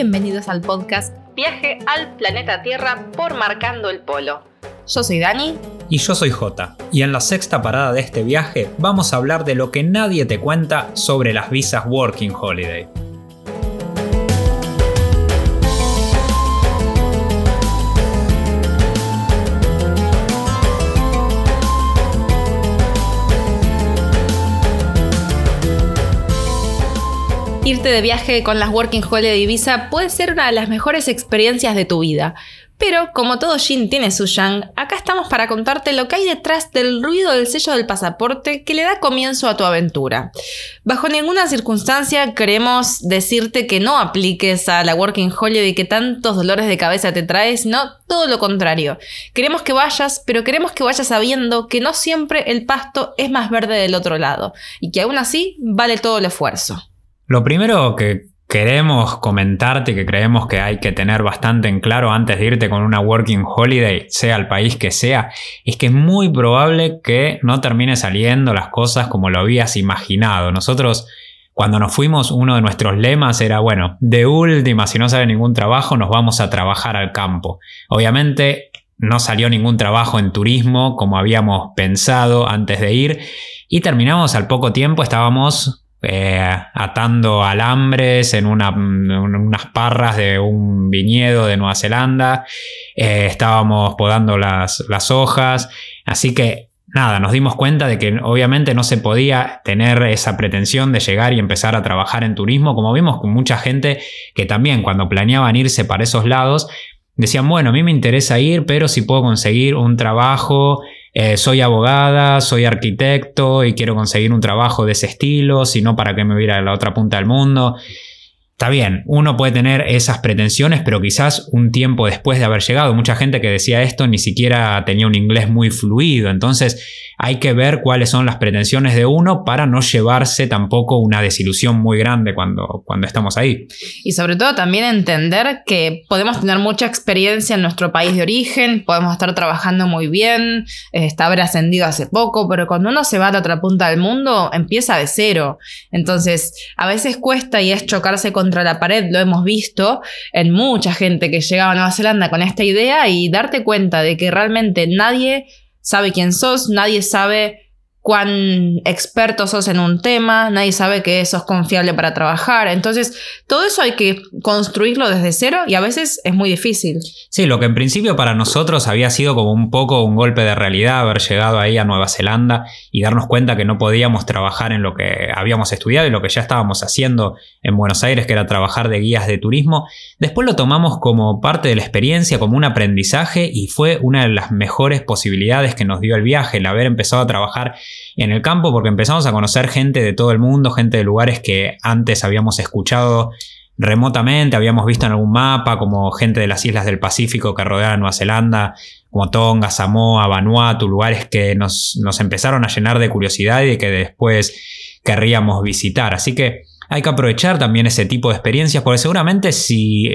Bienvenidos al podcast Viaje al planeta Tierra por Marcando el Polo. Yo soy Dani. Y yo soy Jota. Y en la sexta parada de este viaje vamos a hablar de lo que nadie te cuenta sobre las visas Working Holiday. Irte de viaje con las Working Holiday Visa puede ser una de las mejores experiencias de tu vida. Pero como todo Jin tiene su yang, acá estamos para contarte lo que hay detrás del ruido del sello del pasaporte que le da comienzo a tu aventura. Bajo ninguna circunstancia queremos decirte que no apliques a la Working Holiday que tantos dolores de cabeza te traes, no, todo lo contrario. Queremos que vayas, pero queremos que vayas sabiendo que no siempre el pasto es más verde del otro lado y que aún así vale todo el esfuerzo. Lo primero que queremos comentarte, que creemos que hay que tener bastante en claro antes de irte con una working holiday, sea el país que sea, es que es muy probable que no termine saliendo las cosas como lo habías imaginado. Nosotros cuando nos fuimos, uno de nuestros lemas era, bueno, de última, si no sale ningún trabajo, nos vamos a trabajar al campo. Obviamente no salió ningún trabajo en turismo como habíamos pensado antes de ir y terminamos al poco tiempo, estábamos eh, atando alambres en, unas parras de un viñedo de Nueva Zelanda, eh, estábamos podando las, las hojas, así que nada, nos dimos cuenta de que obviamente no se podía tener esa pretensión de llegar y empezar a trabajar en turismo, como vimos con mucha gente que también cuando planeaban irse para esos lados, decían, bueno, a mí me interesa ir, pero si puedo conseguir un trabajo eh, soy abogada, soy arquitecto y quiero conseguir un trabajo de ese estilo, si no, ¿para qué me voy a ir a la otra punta del mundo? Está bien, uno puede tener esas pretensiones, pero quizás un tiempo después de haber llegado, mucha gente que decía esto ni siquiera tenía un inglés muy fluido, entonces hay que ver cuáles son las pretensiones de uno para no llevarse tampoco una desilusión muy grande cuando, cuando estamos ahí. Y sobre todo también entender que podemos tener mucha experiencia en nuestro país de origen, podemos estar trabajando muy bien, eh, haber ascendido hace poco, pero cuando uno se va a la otra punta del mundo empieza de cero, entonces a veces cuesta y es chocarse con contra la pared, lo hemos visto en mucha gente que llegaba a Nueva Zelanda con esta idea y darte cuenta de que realmente nadie sabe quién sos, nadie sabe cuán experto sos en un tema, nadie sabe que sos confiable para trabajar. Entonces, todo eso hay que construirlo desde cero y a veces es muy difícil. Sí, lo que en principio para nosotros había sido como un poco un golpe de realidad haber llegado ahí a Nueva Zelanda y darnos cuenta que no podíamos trabajar en lo que habíamos estudiado y lo que ya estábamos haciendo en Buenos Aires, que era trabajar de guías de turismo. Después lo tomamos como parte de la experiencia, como un aprendizaje y fue una de las mejores posibilidades que nos dio el viaje, el haber empezado a trabajar en el campo porque empezamos a conocer gente de todo el mundo, gente de lugares que antes habíamos escuchado remotamente, habíamos visto en algún mapa, como gente de las islas del Pacífico que rodean Nueva Zelanda, como Tonga, Samoa, Vanuatu, lugares que nos, nos empezaron a llenar de curiosidad y que después querríamos visitar. Así que hay que aprovechar también ese tipo de experiencias, porque seguramente si,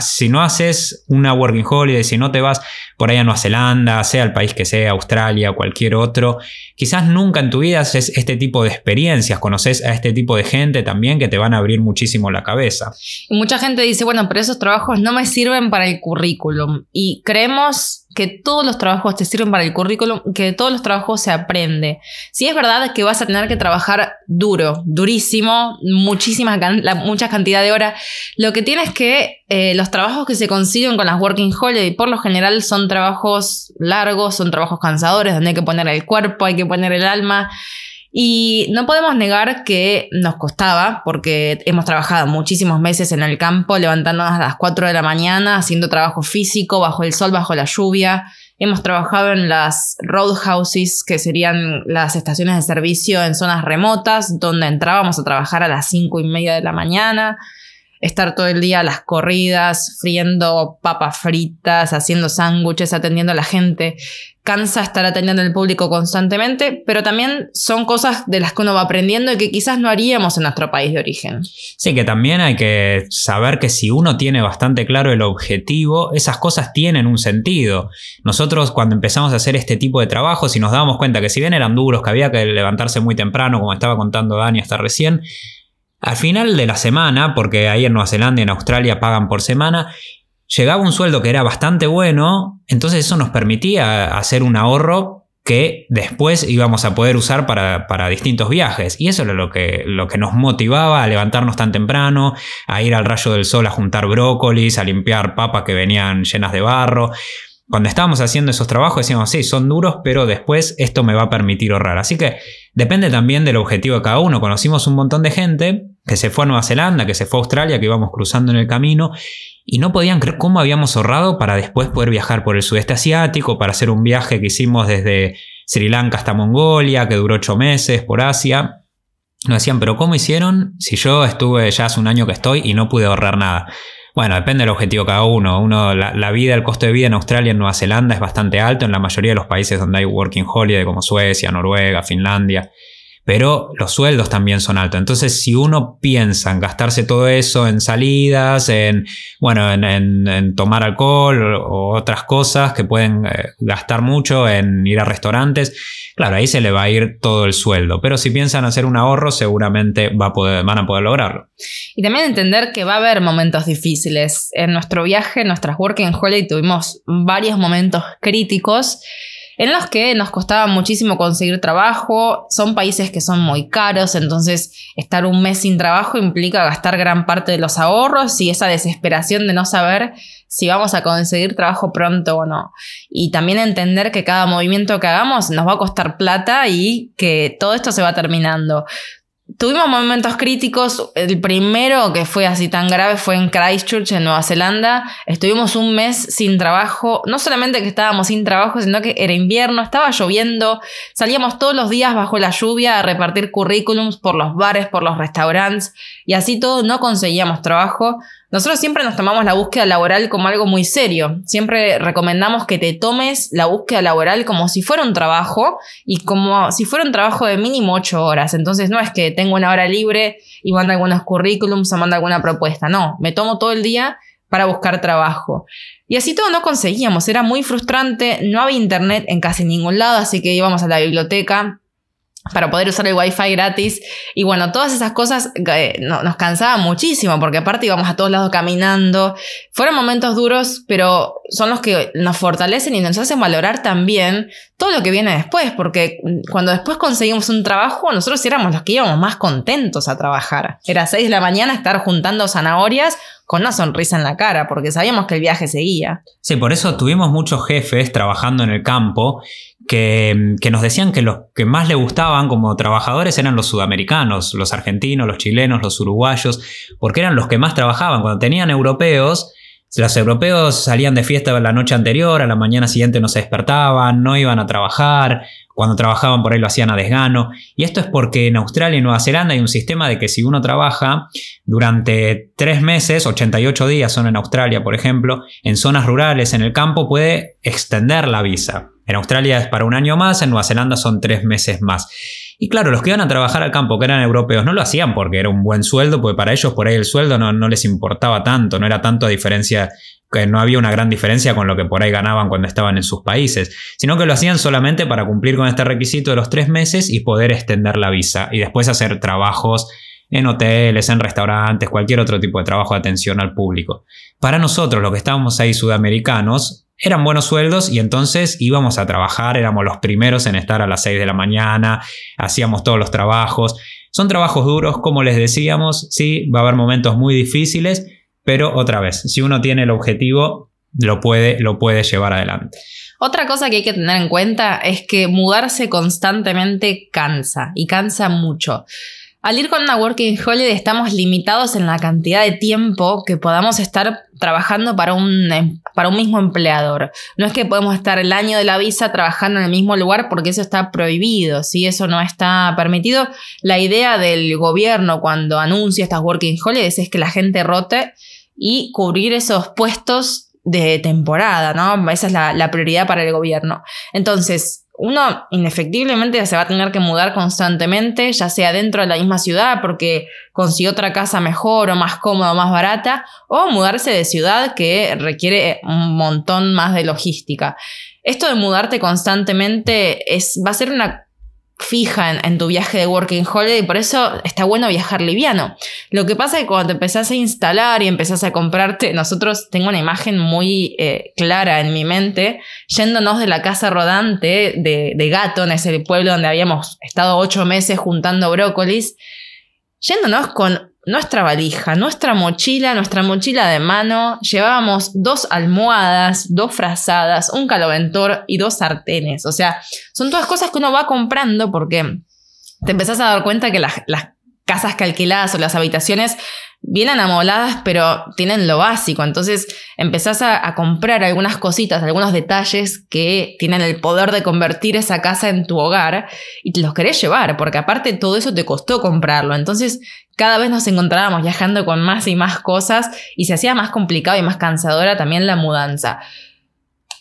si no haces una working holiday, si no te vas por ahí a Nueva Zelanda, sea el país que sea, Australia cualquier otro, quizás nunca en tu vida haces este tipo de experiencias, conoces a este tipo de gente también que te van a abrir muchísimo la cabeza. Mucha gente dice, bueno, pero esos trabajos no me sirven para el currículum. Y creemos que todos los trabajos te sirven para el currículum, que de todos los trabajos se aprende. Si es verdad que vas a tener que trabajar duro, durísimo, muchísima mucha cantidad de horas, lo que tienes que eh, los trabajos que se consiguen con las Working Holiday por lo general son trabajos largos, son trabajos cansadores, donde hay que poner el cuerpo, hay que poner el alma. Y no podemos negar que nos costaba, porque hemos trabajado muchísimos meses en el campo, levantándonos a las 4 de la mañana, haciendo trabajo físico, bajo el sol, bajo la lluvia. Hemos trabajado en las roadhouses, que serían las estaciones de servicio en zonas remotas, donde entrábamos a trabajar a las 5 y media de la mañana estar todo el día a las corridas, friendo papas fritas, haciendo sándwiches, atendiendo a la gente. Cansa estar atendiendo al público constantemente, pero también son cosas de las que uno va aprendiendo y que quizás no haríamos en nuestro país de origen. Sí, que también hay que saber que si uno tiene bastante claro el objetivo, esas cosas tienen un sentido. Nosotros cuando empezamos a hacer este tipo de trabajos y nos dábamos cuenta que si bien eran duros, que había que levantarse muy temprano, como estaba contando Dani hasta recién, Al final de la semana, porque ahí en Nueva Zelanda y en Australia pagan por semana, llegaba un sueldo que era bastante bueno, entonces eso nos permitía hacer un ahorro que después íbamos a poder usar para, distintos viajes. Y eso era lo que, lo que nos motivaba a levantarnos tan temprano, a ir al rayo del sol a juntar brócolis, a limpiar papas que venían llenas de barro. Cuando estábamos haciendo esos trabajos decíamos, sí, son duros, pero después esto me va a permitir ahorrar. Así que depende también del objetivo de cada uno. Conocimos un montón de gente que se fue a Nueva Zelanda, que se fue a Australia, que íbamos cruzando en el camino y no podían creer cómo habíamos ahorrado para después poder viajar por el sudeste asiático, para hacer un viaje que hicimos desde Sri Lanka hasta Mongolia, que duró ocho meses por Asia. Nos decían, pero ¿cómo hicieron si yo estuve ya hace un año que estoy y no pude ahorrar nada? Bueno, depende del objetivo cada uno. uno la, la, vida, el costo de vida en Australia y en Nueva Zelanda es bastante alto en la mayoría de los países donde hay working holiday como Suecia, Noruega, Finlandia pero los sueldos también son altos. Entonces, si uno piensa en gastarse todo eso en salidas, en, bueno, en, tomar alcohol o, otras cosas que pueden eh, gastar mucho, en ir a restaurantes, claro, ahí se le va a ir todo el sueldo. Pero si piensan hacer un ahorro, seguramente va a poder, van a poder lograrlo. Y también entender que va a haber momentos difíciles. En nuestro viaje, en nuestras Working Holiday, tuvimos varios momentos críticos en los que nos costaba muchísimo conseguir trabajo, son países que son muy caros, entonces estar un mes sin trabajo implica gastar gran parte de los ahorros y esa desesperación de no saber si vamos a conseguir trabajo pronto o no. Y también entender que cada movimiento que hagamos nos va a costar plata y que todo esto se va terminando. Tuvimos momentos críticos. El primero que fue así tan grave fue en Christchurch, en Nueva Zelanda. Estuvimos un mes sin trabajo. No solamente que estábamos sin trabajo, sino que era invierno, estaba lloviendo. Salíamos todos los días bajo la lluvia a repartir currículums por los bares, por los restaurantes. Y así todo no conseguíamos trabajo. Nosotros siempre nos tomamos la búsqueda laboral como algo muy serio. Siempre recomendamos que te tomes la búsqueda laboral como si fuera un trabajo y como si fuera un trabajo de mínimo ocho horas. Entonces no es que tengo una hora libre y mando algunos currículums o mando alguna propuesta. No, me tomo todo el día para buscar trabajo. Y así todo no conseguíamos, era muy frustrante, no había internet en casi ningún lado, así que íbamos a la biblioteca para poder usar el wifi gratis. Y bueno, todas esas cosas eh, nos cansaban muchísimo, porque aparte íbamos a todos lados caminando. Fueron momentos duros, pero son los que nos fortalecen y nos hacen valorar también todo lo que viene después, porque cuando después conseguimos un trabajo, nosotros éramos los que íbamos más contentos a trabajar. Era 6 de la mañana estar juntando zanahorias con una sonrisa en la cara, porque sabíamos que el viaje seguía. Sí, por eso tuvimos muchos jefes trabajando en el campo que, nos decían que los que más le gustaban como trabajadores eran los sudamericanos, los argentinos, los chilenos, los uruguayos, porque eran los que más trabajaban. Cuando tenían europeos, los europeos salían de fiesta la noche anterior, a la mañana siguiente no se despertaban, no iban a trabajar, cuando trabajaban por ahí lo hacían a desgano. Y esto es porque en Australia y Nueva Zelanda hay un sistema de que si uno trabaja durante tres meses, 88 días son en Australia, por ejemplo, en zonas rurales, en el campo, puede extender la visa. En Australia es para un año más, en Nueva Zelanda son tres meses más. Y claro, los que iban a trabajar al campo, que eran europeos, no lo hacían porque era un buen sueldo, porque para ellos por ahí el sueldo no, no les importaba tanto, no era tanto a diferencia, que no había una gran diferencia con lo que por ahí ganaban cuando estaban en sus países, sino que lo hacían solamente para cumplir con este requisito de los tres meses y poder extender la visa y después hacer trabajos en hoteles, en restaurantes, cualquier otro tipo de trabajo de atención al público. Para nosotros, los que estábamos ahí sudamericanos, eran buenos sueldos y entonces íbamos a trabajar, éramos los primeros en estar a las 6 de la mañana, hacíamos todos los trabajos. Son trabajos duros, como les decíamos, sí, va a haber momentos muy difíciles, pero otra vez, si uno tiene el objetivo, lo puede, lo puede llevar adelante. Otra cosa que hay que tener en cuenta es que mudarse constantemente cansa y cansa mucho. Al ir con una Working Holiday estamos limitados en la cantidad de tiempo que podamos estar trabajando para un, em, para un mismo empleador. No es que podemos estar el año de la visa trabajando en el mismo lugar porque eso está prohibido, si eso no está permitido. La idea del gobierno cuando anuncia estas Working Holidays es que la gente rote y cubrir esos puestos de temporada, ¿no? Esa es la, la prioridad para el gobierno. Entonces, uno inefectiblemente se va a tener que mudar constantemente, ya sea dentro de la misma ciudad porque consiguió otra casa mejor o más cómoda o más barata, o mudarse de ciudad que requiere un montón más de logística. Esto de mudarte constantemente es, va a ser una fija en, tu viaje de Working Holiday, por eso está bueno viajar liviano. Lo que pasa es que cuando te empezás a instalar y empezás a comprarte, nosotros tengo una imagen muy eh, clara en mi mente, yéndonos de la casa rodante de, de Gatton, es el pueblo donde habíamos estado ocho meses juntando brócolis, yéndonos con nuestra valija, nuestra mochila, nuestra mochila de mano, llevábamos dos almohadas, dos frazadas, un caloventor y dos sartenes. O sea, son todas cosas que uno va comprando porque te empezás a dar cuenta que las, las casas que o las habitaciones vienen amoladas, pero tienen lo básico. Entonces empezás a, comprar algunas cositas, algunos detalles que tienen el poder de convertir esa casa en tu hogar y te los querés llevar, porque aparte todo eso te costó comprarlo. Entonces cada vez nos encontrábamos viajando con más y más cosas y se hacía más complicado y más cansadora también la mudanza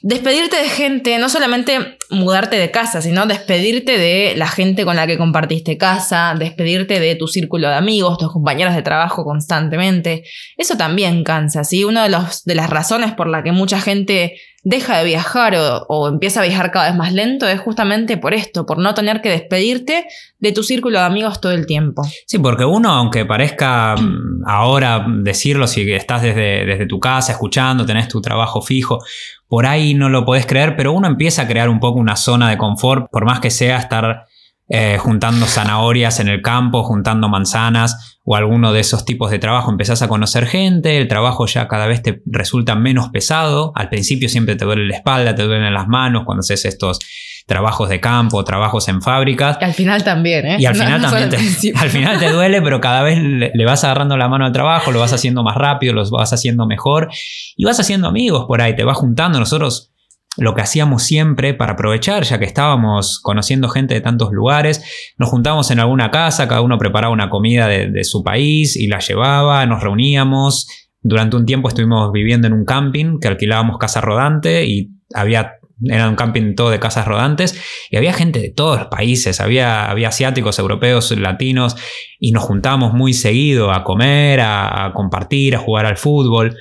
despedirte de gente, no solamente mudarte de casa, sino despedirte de la gente con la que compartiste casa, despedirte de tu círculo de amigos, tus compañeros de trabajo constantemente. Eso también cansa, ¿sí? Una de, de las razones por la que mucha gente deja de viajar o, empieza a viajar cada vez más lento es justamente por esto, por no tener que despedirte de tu círculo de amigos todo el tiempo. Sí, porque uno, aunque parezca mm, ahora decirlo, si estás desde, desde tu casa escuchando, tenés tu trabajo fijo, por ahí no lo podés creer, pero uno empieza a crear un poco una zona de confort, por más que sea estar eh, juntando zanahorias en el campo, juntando manzanas o alguno de esos tipos de trabajo. Empezás a conocer gente, el trabajo ya cada vez te resulta menos pesado. Al principio siempre te duele la espalda, te duelen las manos cuando haces estos trabajos de campo, trabajos en fábricas. Y al final también, ¿eh? Y al final también te, al final te duele, pero cada vez le, le, vas agarrando la mano al trabajo, lo vas haciendo más rápido, lo vas haciendo mejor y vas haciendo amigos por ahí, te vas juntando. Nosotros lo que hacíamos siempre para aprovechar, ya que estábamos conociendo gente de tantos lugares, nos juntábamos en alguna casa, cada uno preparaba una comida de, su país y la llevaba, nos reuníamos. Durante un tiempo estuvimos viviendo en un camping que alquilábamos casa rodante y había era un camping todo de casas rodantes y había gente de todos los países, había, había asiáticos, europeos, latinos y nos juntábamos muy seguido a comer, a compartir, a jugar al fútbol.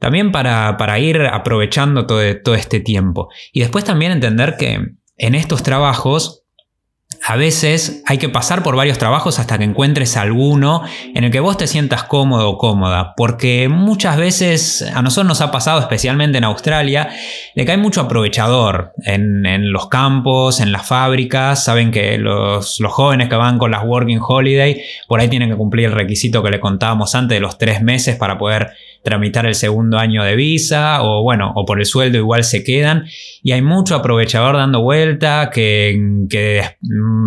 También para, para ir aprovechando todo, todo este tiempo. Y después también entender que en estos trabajos a veces hay que pasar por varios trabajos hasta que encuentres alguno en el que vos te sientas cómodo o cómoda, porque muchas veces a nosotros nos ha pasado, especialmente en Australia, de que hay mucho aprovechador en, los campos, en las fábricas, saben que los, los, jóvenes que van con las Working Holiday, por ahí tienen que cumplir el requisito que le contábamos antes de los tres meses para poder tramitar el segundo año de visa o bueno, o por el sueldo igual se quedan. Y hay mucho aprovechador dando vuelta, que, que es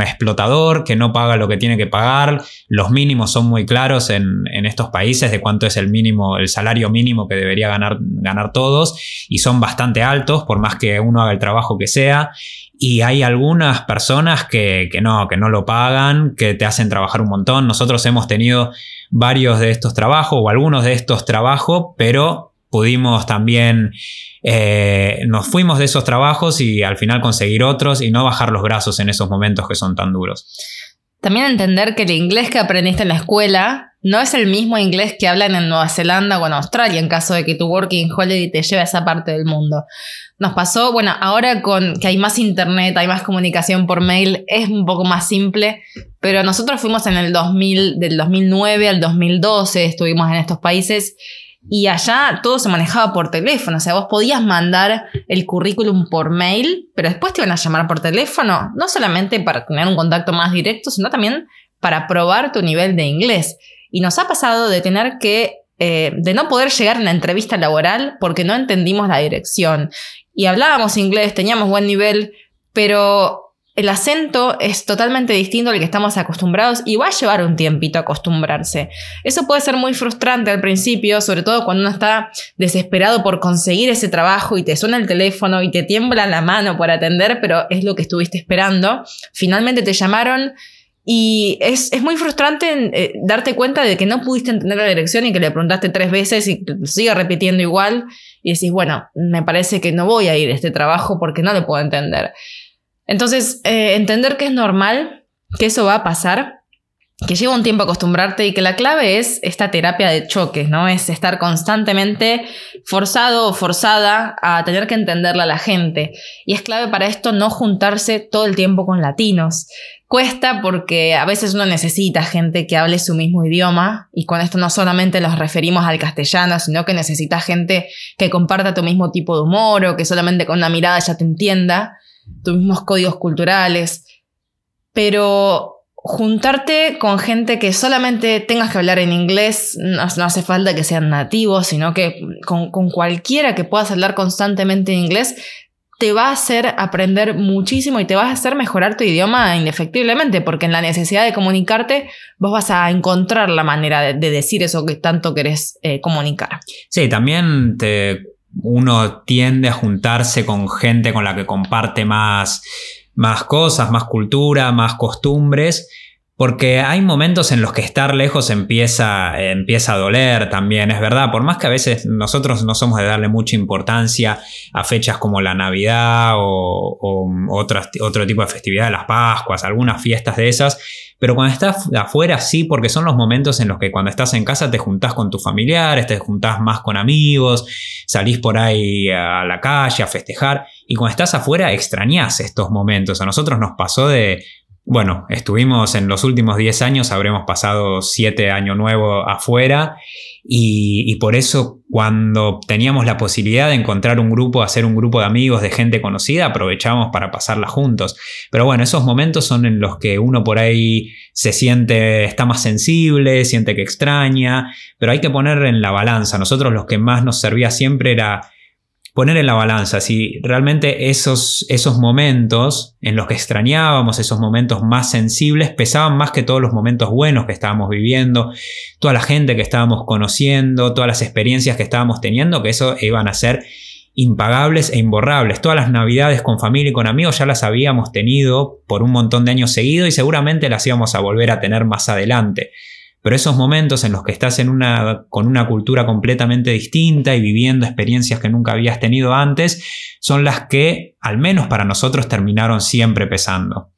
explotador, que no paga lo que tiene que pagar, los mínimos son muy claros en, en estos países de cuánto es el mínimo, el salario mínimo que debería ganar, ganar todos y son bastante altos por más que uno haga el trabajo que sea y hay algunas personas que, que, no, que no lo pagan, que te hacen trabajar un montón. Nosotros hemos tenido varios de estos trabajos o algunos de estos trabajos, pero pudimos también, eh, nos fuimos de esos trabajos y al final conseguir otros y no bajar los brazos en esos momentos que son tan duros. También entender que el inglés que aprendiste en la escuela no es el mismo inglés que hablan en Nueva Zelanda o en Australia en caso de que tu working holiday te lleve a esa parte del mundo. Nos pasó, bueno, ahora con que hay más internet, hay más comunicación por mail, es un poco más simple, pero nosotros fuimos en el 2000, del 2009 al 2012, estuvimos en estos países y allá todo se manejaba por teléfono, o sea, vos podías mandar el currículum por mail, pero después te iban a llamar por teléfono, no solamente para tener un contacto más directo, sino también para probar tu nivel de inglés. Y nos ha pasado de tener que, eh, de no poder llegar a una entrevista laboral porque no entendimos la dirección. Y hablábamos inglés, teníamos buen nivel, pero el acento es totalmente distinto al que estamos acostumbrados y va a llevar un tiempito acostumbrarse. Eso puede ser muy frustrante al principio, sobre todo cuando uno está desesperado por conseguir ese trabajo y te suena el teléfono y te tiembla la mano por atender, pero es lo que estuviste esperando. Finalmente te llamaron y es, muy frustrante eh, darte cuenta de que no pudiste entender la dirección y que le preguntaste tres veces y sigue repitiendo igual y decís, bueno, me parece que no voy a ir a este trabajo porque no lo puedo entender. Entonces, eh, entender que es normal, que eso va a pasar, que lleva un tiempo acostumbrarte y que la clave es esta terapia de choques, ¿no? Es estar constantemente forzado o forzada a tener que entenderla a la gente. Y es clave para esto no juntarse todo el tiempo con latinos cuesta porque a veces uno necesita gente que hable su mismo idioma y con esto no solamente nos referimos al castellano, sino que necesita gente que comparta tu mismo tipo de humor o que solamente con una mirada ya te entienda, tus mismos códigos culturales. Pero juntarte con gente que solamente tengas que hablar en inglés, no, hace falta que sean nativos, sino que con, con cualquiera que puedas hablar constantemente en inglés, te va a hacer aprender muchísimo y te va a hacer mejorar tu idioma indefectiblemente, porque en la necesidad de comunicarte vos vas a encontrar la manera de, decir eso que tanto querés eh, comunicar. Sí, también uno tiende a juntarse con gente con la que comparte más, más cosas, más cultura, más costumbres porque hay momentos en los que estar lejos empieza, empieza a doler también, es verdad. Por más que a veces nosotros no somos de darle mucha importancia a fechas como la Navidad o, otro tipo de festividad las Pascuas, algunas fiestas de esas. Pero cuando estás afuera sí, porque son los momentos en los que cuando estás en casa te juntás con tus familiares, te juntás más con amigos, salís por ahí a la calle a festejar. Y cuando estás afuera extrañás estos momentos. A nosotros nos pasó de bueno, estuvimos en los últimos 10 años, habremos pasado 7 años nuevos afuera y, por eso cuando teníamos la posibilidad de encontrar un grupo, hacer un grupo de amigos, de gente conocida, aprovechamos para pasarla juntos. Pero bueno, esos momentos son en los que uno por ahí se siente, está más sensible, siente que extraña, pero hay que poner en la balanza. Nosotros los que más nos servía siempre era poner en la balanza si realmente esos, esos momentos en los que extrañábamos, esos momentos más sensibles, pesaban más que todos los momentos buenos que estábamos viviendo, toda la gente que estábamos conociendo, todas las experiencias que estábamos teniendo, que eso iban a ser impagables e imborrables. Todas las navidades con familia y con amigos ya las habíamos tenido por un montón de años seguidos y seguramente las íbamos a volver a tener más adelante. Pero esos momentos en los que estás en una, con una cultura completamente distinta y viviendo experiencias que nunca habías tenido antes, son las que, al menos para nosotros, terminaron siempre pesando.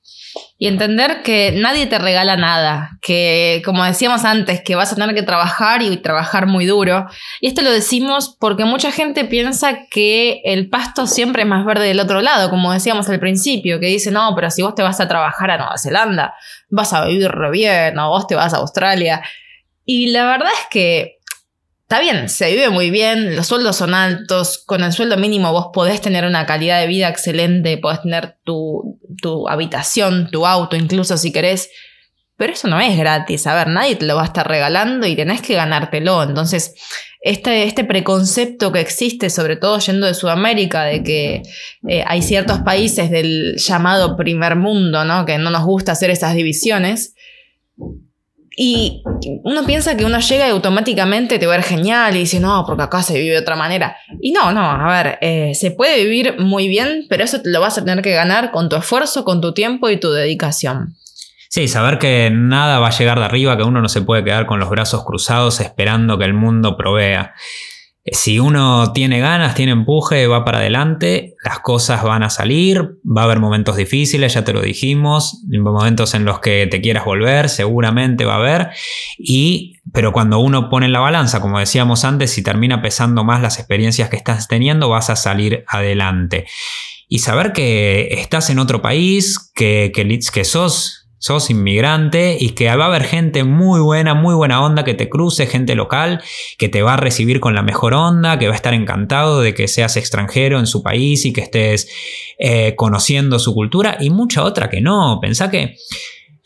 Y entender que nadie te regala nada, que como decíamos antes, que vas a tener que trabajar y trabajar muy duro. Y esto lo decimos porque mucha gente piensa que el pasto siempre es más verde del otro lado, como decíamos al principio, que dice, no, pero si vos te vas a trabajar a Nueva Zelanda, vas a vivir bien, o vos te vas a Australia. Y la verdad es que Está bien, se vive muy bien, los sueldos son altos, con el sueldo mínimo vos podés tener una calidad de vida excelente, podés tener tu, tu habitación, tu auto, incluso si querés, pero eso no es gratis, a ver, nadie te lo va a estar regalando y tenés que ganártelo. Entonces, este, este preconcepto que existe, sobre todo yendo de Sudamérica, de que eh, hay ciertos países del llamado primer mundo, ¿no? Que no nos gusta hacer esas divisiones, y uno piensa que uno llega y automáticamente te va a ver genial y dice, no, porque acá se vive de otra manera. Y no, no, a ver, eh, se puede vivir muy bien, pero eso lo vas a tener que ganar con tu esfuerzo, con tu tiempo y tu dedicación. Sí, saber que nada va a llegar de arriba, que uno no se puede quedar con los brazos cruzados esperando que el mundo provea. Si uno tiene ganas, tiene empuje, va para adelante, las cosas van a salir, va a haber momentos difíciles, ya te lo dijimos, momentos en los que te quieras volver, seguramente va a haber, y, pero cuando uno pone en la balanza, como decíamos antes, si termina pesando más las experiencias que estás teniendo, vas a salir adelante. Y saber que estás en otro país, que, que, que sos sos inmigrante y que va a haber gente muy buena, muy buena onda que te cruce, gente local que te va a recibir con la mejor onda, que va a estar encantado de que seas extranjero en su país y que estés eh, conociendo su cultura y mucha otra que no. Pensá que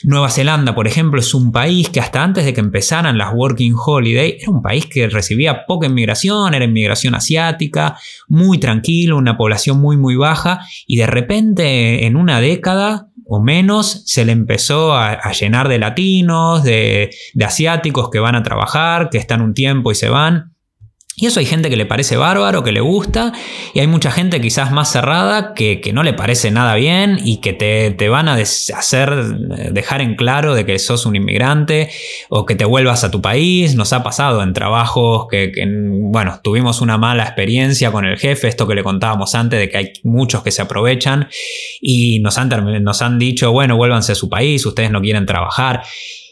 Nueva Zelanda, por ejemplo, es un país que hasta antes de que empezaran las Working Holiday era un país que recibía poca inmigración, era inmigración asiática, muy tranquilo, una población muy muy baja y de repente en una década o menos se le empezó a, llenar de latinos, de, asiáticos que van a trabajar, que están un tiempo y se van. Y eso hay gente que le parece bárbaro, que le gusta, y hay mucha gente quizás más cerrada que, no le parece nada bien y que te, van a hacer dejar en claro de que sos un inmigrante o que te vuelvas a tu país. Nos ha pasado en trabajos que, bueno, tuvimos una mala experiencia con el jefe, esto que le contábamos antes, de que hay muchos que se aprovechan y nos han, nos han dicho, bueno, vuélvanse a su país, ustedes no quieren trabajar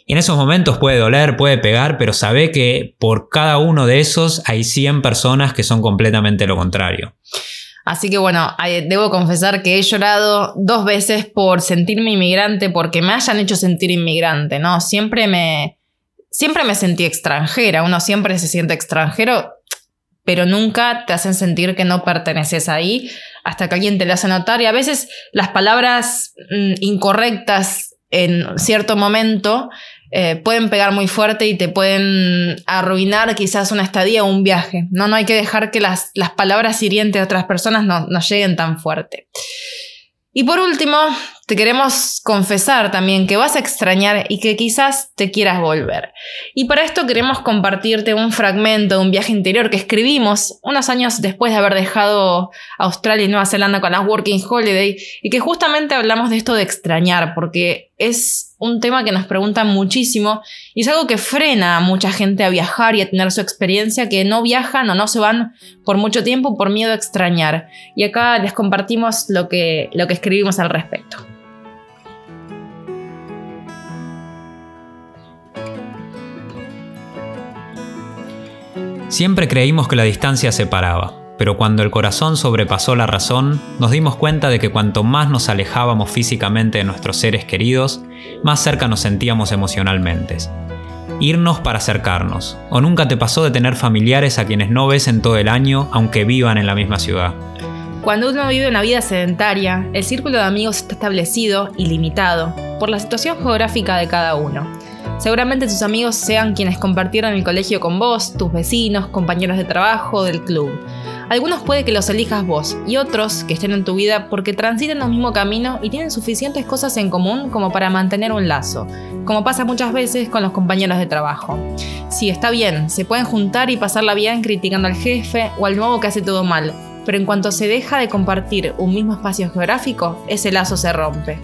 en esos momentos puede doler, puede pegar, pero sabe que por cada uno de esos hay 100 personas que son completamente lo contrario. Así que bueno, debo confesar que he llorado dos veces por sentirme inmigrante, porque me hayan hecho sentir inmigrante, ¿no? Siempre me, siempre me sentí extranjera, uno siempre se siente extranjero, pero nunca te hacen sentir que no perteneces ahí hasta que alguien te lo hace notar y a veces las palabras mm, incorrectas en cierto momento eh, pueden pegar muy fuerte y te pueden arruinar quizás una estadía o un viaje. No, no hay que dejar que las, las palabras hirientes de otras personas no, no lleguen tan fuerte. Y por último, te queremos confesar también que vas a extrañar y que quizás te quieras volver. Y para esto queremos compartirte un fragmento de un viaje interior que escribimos unos años después de haber dejado Australia y Nueva Zelanda con las Working Holiday y que justamente hablamos de esto de extrañar porque es un tema que nos preguntan muchísimo y es algo que frena a mucha gente a viajar y a tener su experiencia que no viajan o no se van por mucho tiempo por miedo a extrañar. Y acá les compartimos lo que, lo que escribimos al respecto. Siempre creímos que la distancia separaba, pero cuando el corazón sobrepasó la razón, nos dimos cuenta de que cuanto más nos alejábamos físicamente de nuestros seres queridos, más cerca nos sentíamos emocionalmente. Irnos para acercarnos, o nunca te pasó de tener familiares a quienes no ves en todo el año, aunque vivan en la misma ciudad. Cuando uno vive una vida sedentaria, el círculo de amigos está establecido y limitado por la situación geográfica de cada uno. Seguramente tus amigos sean quienes compartieron el colegio con vos, tus vecinos, compañeros de trabajo, del club. Algunos puede que los elijas vos y otros que estén en tu vida porque transitan el mismo camino y tienen suficientes cosas en común como para mantener un lazo, como pasa muchas veces con los compañeros de trabajo. Sí, está bien, se pueden juntar y pasarla bien criticando al jefe o al nuevo que hace todo mal, pero en cuanto se deja de compartir un mismo espacio geográfico, ese lazo se rompe.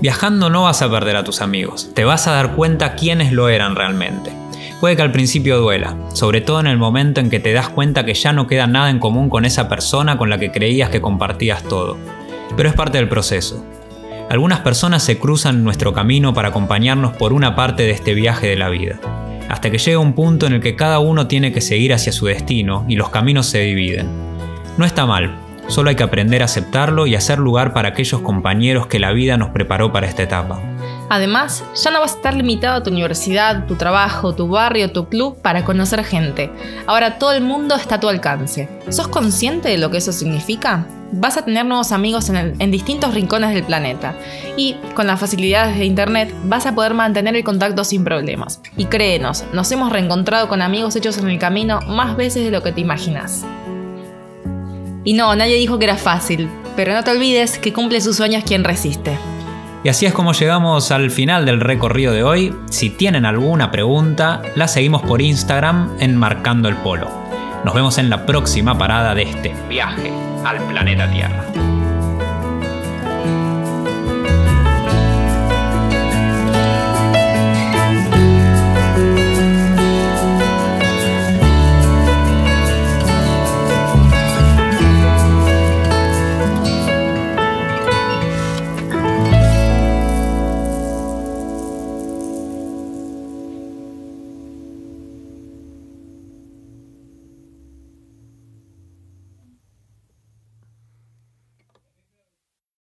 Viajando no vas a perder a tus amigos, te vas a dar cuenta quiénes lo eran realmente. Puede que al principio duela, sobre todo en el momento en que te das cuenta que ya no queda nada en común con esa persona con la que creías que compartías todo. Pero es parte del proceso. Algunas personas se cruzan nuestro camino para acompañarnos por una parte de este viaje de la vida, hasta que llega un punto en el que cada uno tiene que seguir hacia su destino y los caminos se dividen. No está mal, Solo hay que aprender a aceptarlo y hacer lugar para aquellos compañeros que la vida nos preparó para esta etapa. Además, ya no vas a estar limitado a tu universidad, tu trabajo, tu barrio, tu club para conocer gente. Ahora todo el mundo está a tu alcance. ¿Sos consciente de lo que eso significa? Vas a tener nuevos amigos en, en, distintos rincones del planeta y con las facilidades de Internet vas a poder mantener el contacto sin problemas. Y créenos, nos hemos reencontrado con amigos hechos en el camino más veces de lo que te imaginas. Y no, nadie dijo que era fácil, pero no te olvides que cumple sus sueños quien resiste. Y así es como llegamos al final del recorrido de hoy. Si tienen alguna pregunta, la seguimos por Instagram en Marcando el Polo. Nos vemos en la próxima parada de este viaje al planeta Tierra.